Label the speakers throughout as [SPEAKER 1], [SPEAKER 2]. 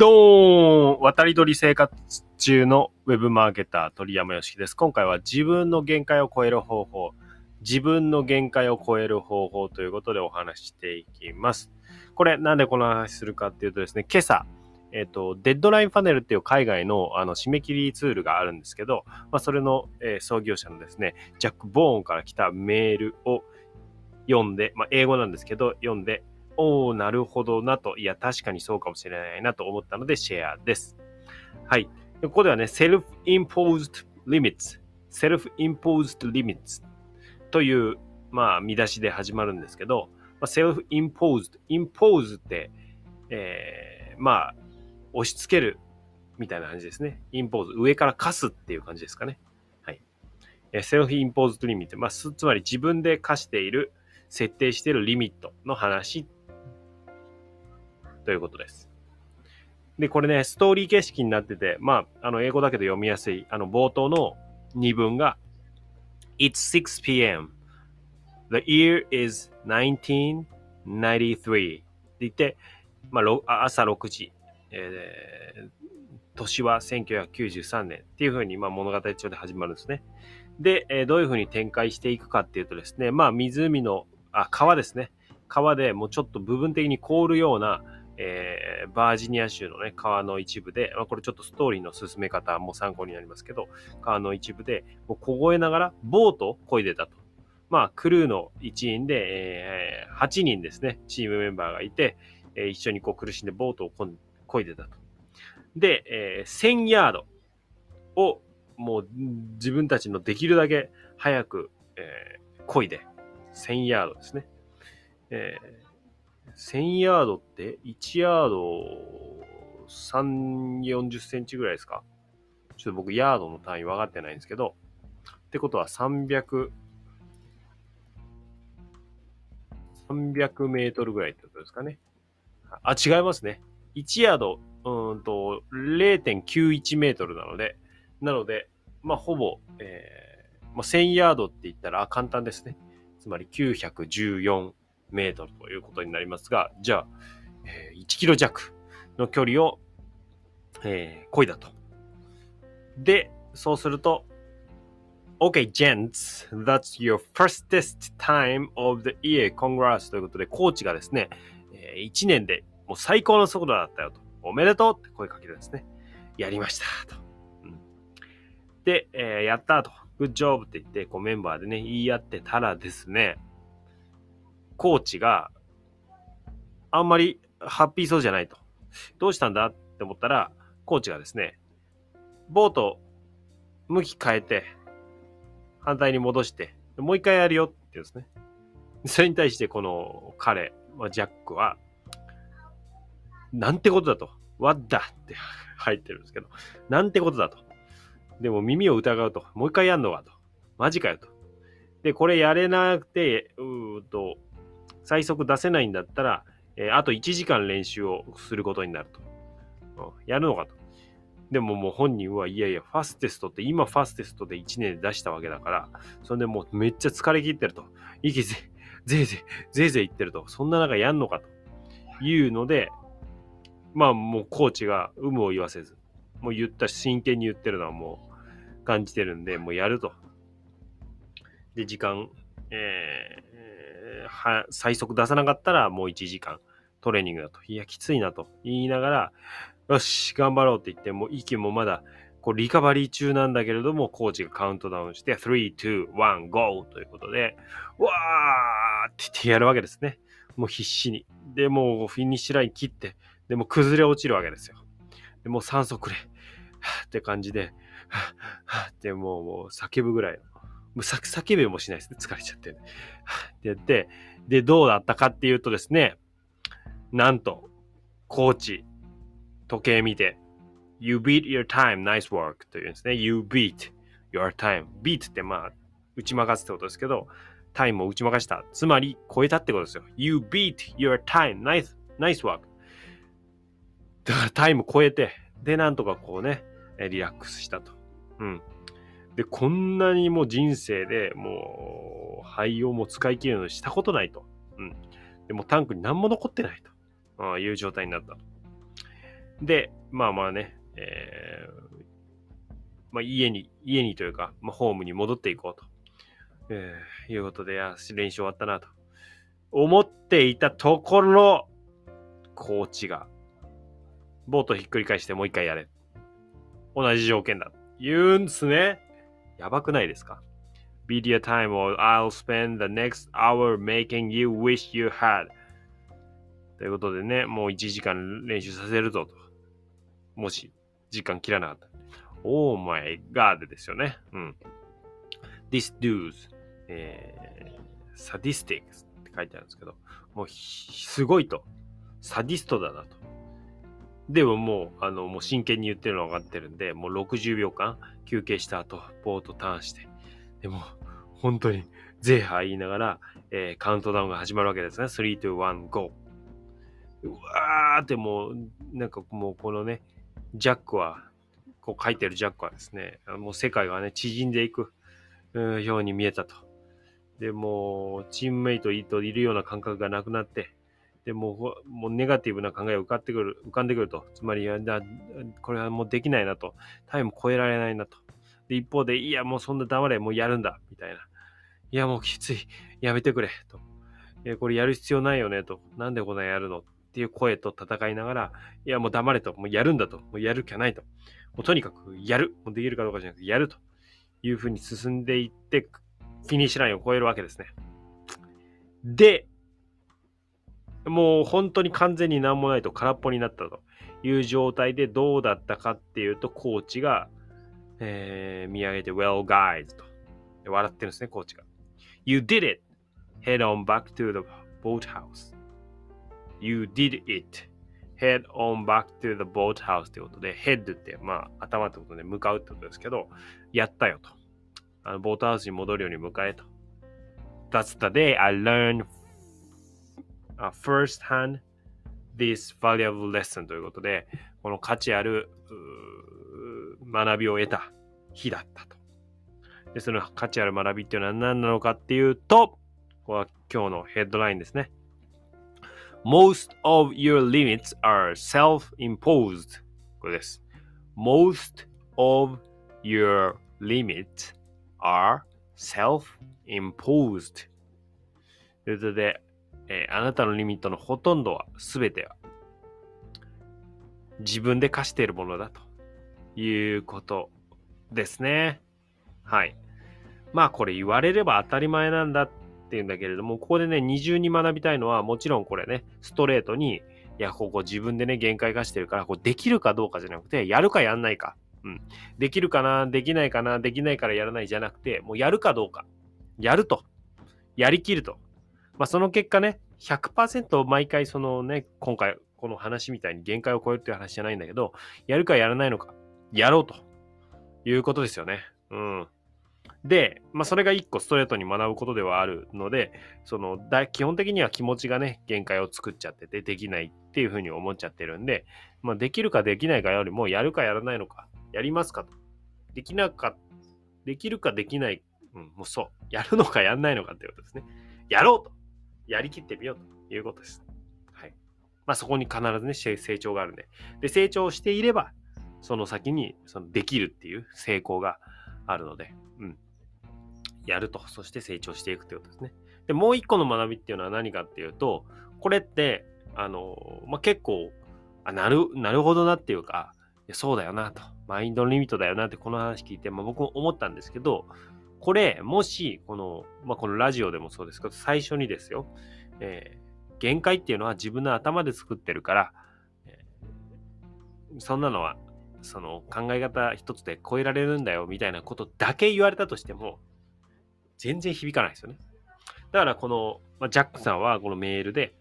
[SPEAKER 1] ドーン渡り鳥生活中のウェブマーケター鳥山よしきです。今回は自分の限界を超える方法、自分の限界を超える方法ということでお話していきます。これなんでこの話するかっていうとですね、今朝、えっ、ー、と、デッドラインパネルっていう海外のあの締め切りツールがあるんですけど、まあ、それの、えー、創業者のですね、ジャック・ボーンから来たメールを読んで、まあ、英語なんですけど、読んで、おおなるほどなと、いや、確かにそうかもしれないなと思ったので、シェアです。はい。ここではね、self-imposed limits、self-imposed limits という、まあ、見出しで始まるんですけど、まあ、self-imposed、impose って、えー、まあ、押し付けるみたいな感じですね。impose、上から課すっていう感じですかね。はい。self-imposed limit、まあ、つまり自分で課している、設定しているリミットの話ということです。で、これね、ストーリー形式になってて、まあ、あの、英語だけど読みやすい、あの、冒頭の2文が、It's 6 p.m. The year is 1993. って言って、まあ、朝6時、えー、年は1993年っていうふうに、まあ、物語帳で始まるんですね。で、えー、どういうふうに展開していくかっていうとですね、まあ、湖の、あ、川ですね。川でもうちょっと部分的に凍るような、えー、バージニア州のね、川の一部で、まあ、これちょっとストーリーの進め方も参考になりますけど、川の一部で、もう凍えながらボートを漕いでたと。まあ、クルーの一員で、えー、8人ですね、チームメンバーがいて、えー、一緒にこう苦しんでボートを漕いでたと。で、えー、1000ヤードをもう自分たちのできるだけ早く、えー、漕いで、1000ヤードですね。えー1000ヤードって1ヤード3、40センチぐらいですか？ちょっと僕ヤードの単位分かってないんですけど、ってことは300、300メートルぐらいってことですかね。あ、違いますね。1ヤード、うんと、0.91メートルなので、なので、まあ、ほぼ、えー、まあ、1000ヤードって言ったら簡単ですね。つまり914メートルということになりますが、じゃあ、えー、1キロ弱の距離を、えー、漕いだと。で、そうすると、Okay, gents, that's your fastest time of the year. Congrats! ということで、コーチがですね、えー、1年でもう最高の速度だったよと。おめでとうって声かけるんですね。やりましたと。で、えー、やったと。Good job って言って、こうメンバーでね、言い合ってたらですね、コーチがあんまりハッピーそうじゃないと。どうしたんだって思ったら、コーチがですね、ボート向き変えて、反対に戻して、もう一回やるよって言うんですね。それに対してこの彼、ジャックは、なんてことだと。What だって 入ってるんですけど、なんてことだと。でも耳を疑うと。もう一回やんのかと。マジかよと。で、これやれなくて、うーと、最速出せないんだったら、えー、あと1時間練習をすることになると。うん、やるのかと。でももう本人は、いやいや、ファステストって今ファステストで1年で出したわけだから、それでもうめっちゃ疲れ切ってると。息ぜ、ぜいぜい、ぜいぜい言ってると。そんな中やんのかというので、まあもうコーチが有無を言わせず、もう言ったし真剣に言ってるのはもう感じてるんで、もうやると。で、時間、えーは最速出さなかったらもう1時間トレーニングだと。いや、きついなと言いながら、よし、頑張ろうって言って、もう息もまだこうリカバリー中なんだけれども、コーチがカウントダウンして、3、2、1、GO! ということで、わーって言ってやるわけですね。もう必死に。で、もうフィニッシュライン切って、でも崩れ落ちるわけですよ。でもう酸素くれ。って感じでは、ってもうもう叫ぶぐらいのもう叫べもしないですね。疲れちゃって。ってやって、で、どうだったかっていうとですね、なんと、コーチ、時計見て、You beat your time, nice work というんですね。You beat your time. beat ってまあ、打ち負かすってことですけど、タイムを打ち負かした。つまり、超えたってことですよ。You beat your time, nice, nice work. だからタイム超えて、で、なんとかこうね、リラックスしたと。うん。で、こんなにもう人生でもう肺をも使い切るのにしたことないと。うん。でもタンクに何も残ってないという状態になった。で、まあまあね、えー、まあ家に、家にというか、まあ、ホームに戻っていこうと、えー、いうことで、練習終わったなと思っていたところ、コーチが、ボートひっくり返してもう一回やれ。同じ条件だ。言うんすね。やばくないですか ?Video time or I'll spend the next hour making you wish you had. ということでね、もう1時間練習させるぞと。もし、時間切らなかった。Oh my god ですよね。うん。This dude's、えー、statistics って書いてあるんですけど、もうすごいと。サディストだなと。でももう、あの、もう真剣に言ってるの分かってるんで、もう60秒間休憩した後、ボートターンして、でも、本当に、ゼーハー言いながら、えー、カウントダウンが始まるわけですね。3、2、1、GO。うわーってもう、なんかもうこのね、ジャックは、こう書いてるジャックはですね、もう世界がね、縮んでいくように見えたと。で、もう、チームメイトといるような感覚がなくなって、でもう、もうネガティブな考えが浮かってくる、浮かんでくると。つまり、だこれはもうできないなと。タイム超えられないなと。で、一方で、いや、もうそんな黙れ、もうやるんだ、みたいな。いや、もうきつい。やめてくれ、と。えこれやる必要ないよね、と。なんでこんなやるの？っていう声と戦いながら、いや、もう黙れと。もうやるんだと。もうやる気はないと。もうとにかくやる。もうできるかどうかじゃなくて、やるというふうに進んでいって、フィニッシュラインを超えるわけですね。で、もう本当に完全に何もないと空っぽになったという状態でどうだったかっていうと、コーチが、えー、見上げて、Well, guys と笑ってるんですね、コーチが。You did it! Head on back to the boathouse. You did it! Head on back to the boathouse ということで、head ってまあ頭ってことで向かうってことですけど、やったよと。あのボートハウスに戻るように迎えと。That's the day I learned uh, first hand this valuable lesson ということで、この価値ある学びを得た日だったと。で、その価値ある学びっていうのは何なのかっていうと、これは今日のヘッドラインですね。Most of your limits are self-imposed. これです。Most of your limits are self-imposed. ということで、 えー、あなたのリミットのほとんどは、すべては、自分で課しているものだということですね。はい。まあこれ言われれば当たり前なんだっていうんだけれども、ここでね、二重に学びたいのは、もちろんこれね、ストレートに、いや、ここ自分でね、限界化してるから、こうできるかどうかじゃなくて、やるかやんないか。うん。できるかな、できないかな、できないからやらないじゃなくて、もうやるかどうか。やると。やりきると。まあ、その結果ね、100%毎回そのね、今回この話みたいに限界を超えるっていう話じゃないんだけど、やるかやらないのか、やろうということですよね。うん。で、まあ、それが一個ストレートに学ぶことではあるので、そのだ基本的には気持ちがね、限界を作っちゃってて、できないっていうふうに思っちゃってるんで、まあ、できるかできないかよりも、やるかやらないのか、やりますかと。できなか、できるかできない、うん、もうそう、やるのかやんないのかっていうことですね。やろうと。やりきってみようということです。はい。まあそこに必ずね、成長があるんで。で、成長していれば、その先にそのできるっていう成功があるので、うん。やると、そして成長していくということですね。で、もう一個の学びっていうのは何かっていうと、これって、あの、まあ、結構、あ、なる、なるほどなっていうか、そうだよなと。マインドのリミットだよなってこの話聞いて、まあ、僕も思ったんですけど、これ、もし、この、まあ、このラジオでもそうですけど、最初にですよ、えー、限界っていうのは自分の頭で作ってるから、えー、そんなのは、その考え方一つで超えられるんだよみたいなことだけ言われたとしても、全然響かないですよね。だからこの、まあ、ジャックさんはこのメールで、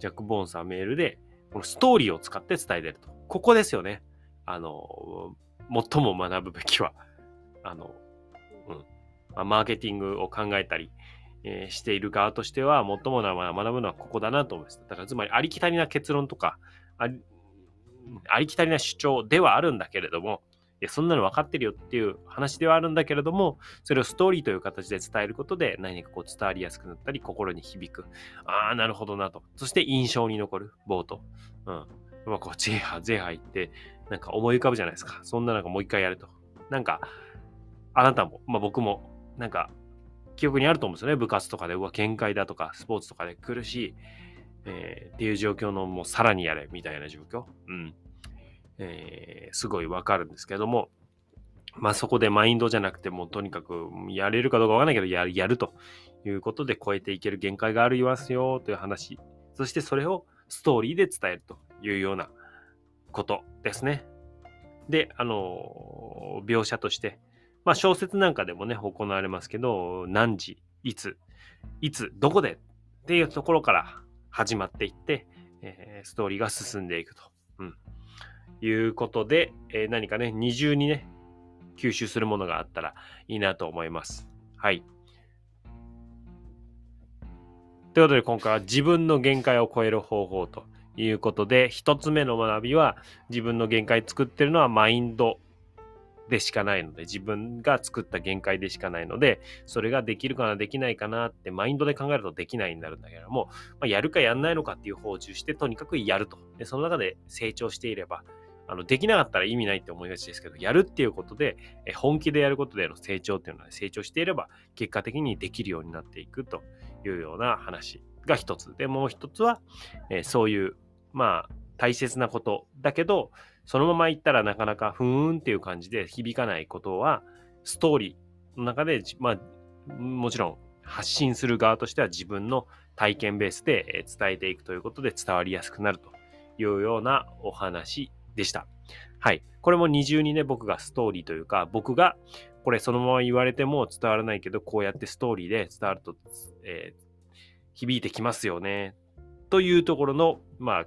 [SPEAKER 1] ジャック・ボーンさんメールで、このストーリーを使って伝えてると。ここですよね。あの、最も学ぶべきは。あの、まあ、マーケティングを考えたり、えー、している側としては、最もな学ぶのはここだなと思います。だから、つまり、ありきたりな結論とか、ありありきたりな主張ではあるんだけれども、いやそんなの分かってるよっていう話ではあるんだけれども、それをストーリーという形で伝えることで何かこう伝わりやすくなったり、心に響く。ああ、なるほどなと。そして印象に残る、冒頭。うん。まあ、こう、ゼーハー、ゼーハー言って、なんか思い浮かぶじゃないですか。そんななんかもう一回やると。なんか、あなたも、まあ僕も、なんか、記憶にあると思うんですよね。部活とかで、うわ、限界だとか、スポーツとかで苦しい、えー、っていう状況のもうさらにやれ、みたいな状況。うん。えー、すごいわかるんですけども、まあそこでマインドじゃなくてもうとにかくやれるかどうかわかんないけどやるやるということで超えていける限界がありますよという話。そしてそれをストーリーで伝えるというようなことですね。で、あの、描写として、まあ小説なんかでもね、行われますけど、何時、いつ、いつ、どこでっていうところから始まっていって、えー、ストーリーが進んでいくと。うん。いうことで、えー、何かね、二重にね、吸収するものがあったらいいなと思います。はい。ということで今回は自分の限界を超える方法ということで、一つ目の学びは自分の限界作ってるのはマインドでしかないので、自分が作った限界でしかないので、それができるかな、できないかなってマインドで考えるとできないになるんだけども、まあ、やるかやんないのかっていう方を重視して、とにかくやると。で、その中で成長していれば、あの、できなかったら意味ないって思いがちですけど、やるっていうことで、え本気でやることでの成長っていうのは、成長していれば、結果的にできるようになっていくというような話が一つ。で、もう一つは、えそういう、まあ、大切なことだけど、そのまま言ったらなかなかふーんっていう感じで響かないことは、ストーリーの中で、まあ、もちろん発信する側としては自分の体験ベースで伝えていくということで伝わりやすくなるというようなお話でした。はい。これも二重にね、僕がストーリーというか、僕がこれそのまま言われても伝わらないけど、こうやってストーリーで伝わると、えー、響いてきますよね。というところの、まあ、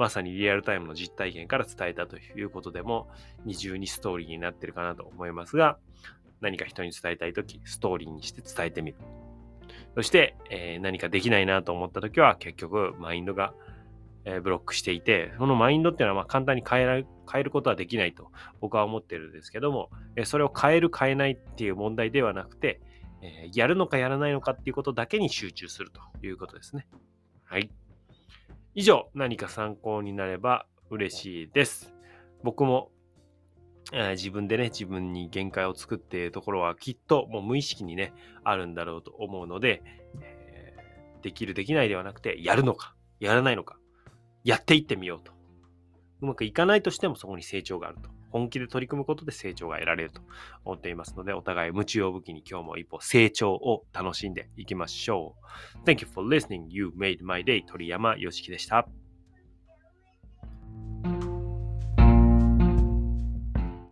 [SPEAKER 1] まさにリアルタイムの実体験から伝えたということでも、二重にストーリーになってるかなと思いますが、何か人に伝えたいとき、ストーリーにして伝えてみる。そして、えー、何かできないなと思ったときは、結局、マインドがえー、ブロックしていて、そのマインドっていうのはま簡単に変えられ変えることはできないと僕は思ってるんですけども、えそれを変える変えないっていう問題ではなくて、えやるのかやらないのかっていうことだけに集中するということですね。はい。以上、何か参考になれば嬉しいです。僕も、え自分でね、自分に限界を作っているところはきっともう無意識にね、あるんだろうと思うので、えー、できるできないではなくて、やるのか、やらないのか、やっていってみようと。うまくいかないとしてもそこに成長があると。本気で取り組むことで成長が得られると思っていますので、お互い夢中を武器に今日も一歩成長を楽しんでいきましょう。Thank you for listening. You made my day. 鳥山よしきでした。